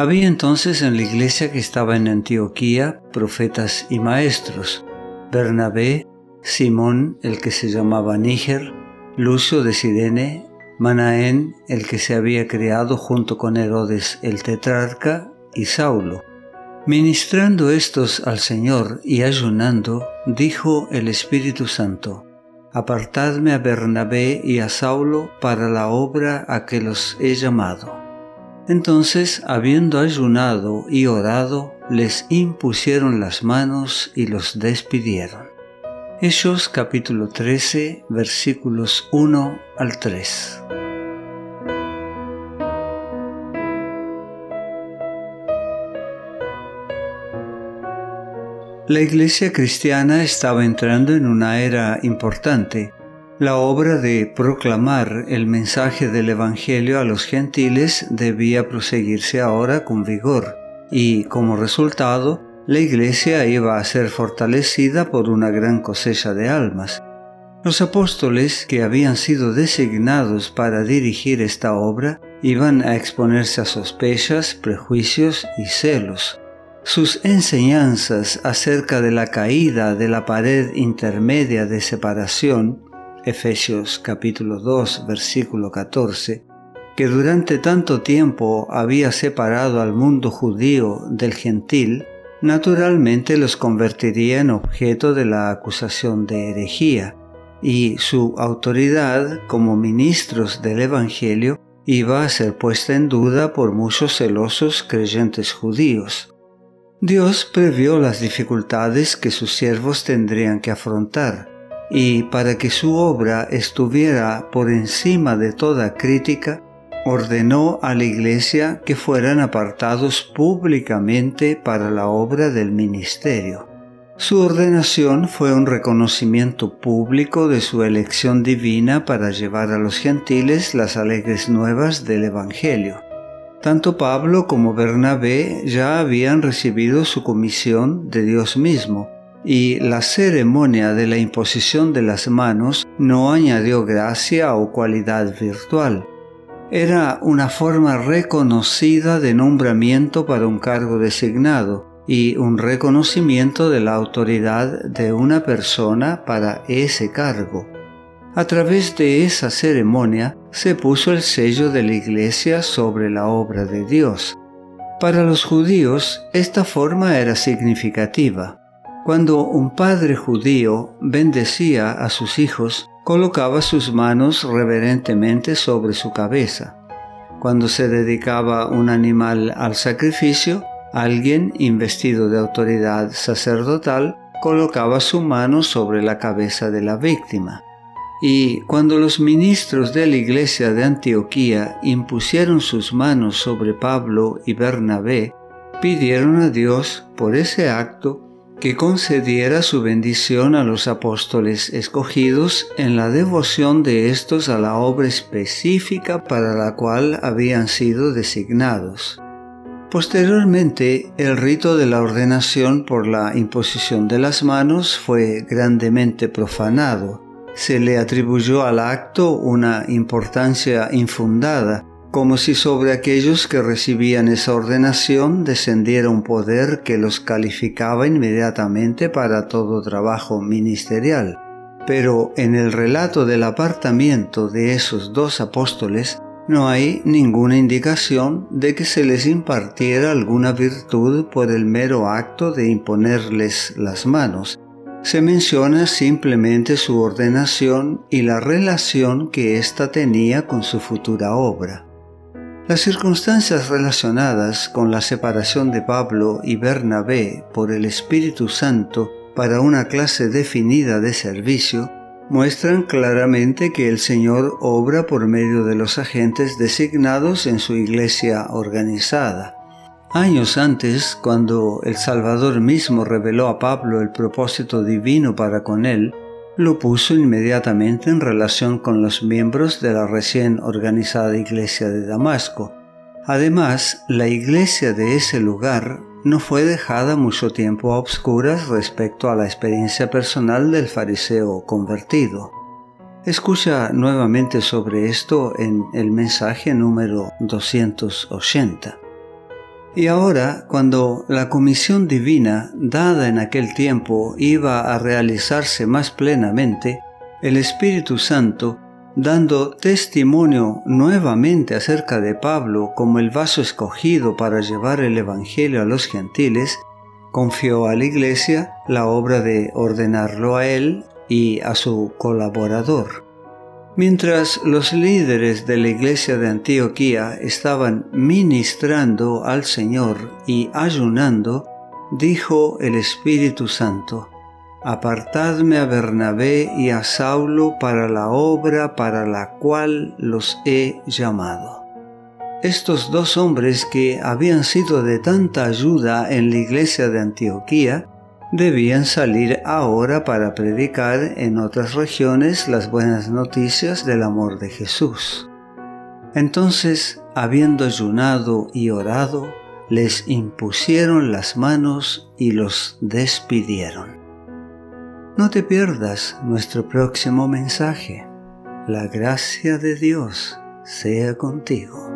Había entonces en la iglesia que estaba en Antioquía profetas y maestros, Bernabé, Simón, el que se llamaba Níger, Lucio de Sirene, Manaén, el que se había criado junto con Herodes el tetrarca, y Saulo. Ministrando estos al Señor y ayunando, dijo el Espíritu Santo, Apartadme a Bernabé y a Saulo para la obra a que los he llamado. Entonces, habiendo ayunado y orado, les impusieron las manos y los despidieron. Hechos capítulo 13 versículos 1 al 3. La iglesia cristiana estaba entrando en una era importante la obra de proclamar el mensaje del Evangelio a los gentiles debía proseguirse ahora con vigor y, como resultado, la iglesia iba a ser fortalecida por una gran cosecha de almas. Los apóstoles que habían sido designados para dirigir esta obra iban a exponerse a sospechas, prejuicios y celos. Sus enseñanzas acerca de la caída de la pared intermedia de separación Efesios capítulo 2 versículo 14, que durante tanto tiempo había separado al mundo judío del gentil, naturalmente los convertiría en objeto de la acusación de herejía, y su autoridad como ministros del Evangelio iba a ser puesta en duda por muchos celosos creyentes judíos. Dios previó las dificultades que sus siervos tendrían que afrontar, y para que su obra estuviera por encima de toda crítica, ordenó a la iglesia que fueran apartados públicamente para la obra del ministerio. Su ordenación fue un reconocimiento público de su elección divina para llevar a los gentiles las alegres nuevas del Evangelio. Tanto Pablo como Bernabé ya habían recibido su comisión de Dios mismo, y la ceremonia de la imposición de las manos no añadió gracia o cualidad virtual. Era una forma reconocida de nombramiento para un cargo designado y un reconocimiento de la autoridad de una persona para ese cargo. A través de esa ceremonia se puso el sello de la Iglesia sobre la obra de Dios. Para los judíos esta forma era significativa. Cuando un padre judío bendecía a sus hijos, colocaba sus manos reverentemente sobre su cabeza. Cuando se dedicaba un animal al sacrificio, alguien investido de autoridad sacerdotal colocaba su mano sobre la cabeza de la víctima. Y cuando los ministros de la iglesia de Antioquía impusieron sus manos sobre Pablo y Bernabé, pidieron a Dios por ese acto que concediera su bendición a los apóstoles escogidos en la devoción de estos a la obra específica para la cual habían sido designados. Posteriormente, el rito de la ordenación por la imposición de las manos fue grandemente profanado. Se le atribuyó al acto una importancia infundada como si sobre aquellos que recibían esa ordenación descendiera un poder que los calificaba inmediatamente para todo trabajo ministerial. Pero en el relato del apartamiento de esos dos apóstoles no hay ninguna indicación de que se les impartiera alguna virtud por el mero acto de imponerles las manos. Se menciona simplemente su ordenación y la relación que ésta tenía con su futura obra. Las circunstancias relacionadas con la separación de Pablo y Bernabé por el Espíritu Santo para una clase definida de servicio muestran claramente que el Señor obra por medio de los agentes designados en su iglesia organizada. Años antes, cuando el Salvador mismo reveló a Pablo el propósito divino para con él, lo puso inmediatamente en relación con los miembros de la recién organizada iglesia de Damasco. Además, la iglesia de ese lugar no fue dejada mucho tiempo a obscuras respecto a la experiencia personal del fariseo convertido. Escucha nuevamente sobre esto en el mensaje número 280. Y ahora, cuando la comisión divina dada en aquel tiempo iba a realizarse más plenamente, el Espíritu Santo, dando testimonio nuevamente acerca de Pablo como el vaso escogido para llevar el Evangelio a los gentiles, confió a la Iglesia la obra de ordenarlo a él y a su colaborador. Mientras los líderes de la iglesia de Antioquía estaban ministrando al Señor y ayunando, dijo el Espíritu Santo, Apartadme a Bernabé y a Saulo para la obra para la cual los he llamado. Estos dos hombres que habían sido de tanta ayuda en la iglesia de Antioquía debían salir ahora para predicar en otras regiones las buenas noticias del amor de Jesús. Entonces, habiendo ayunado y orado, les impusieron las manos y los despidieron. No te pierdas nuestro próximo mensaje. La gracia de Dios sea contigo.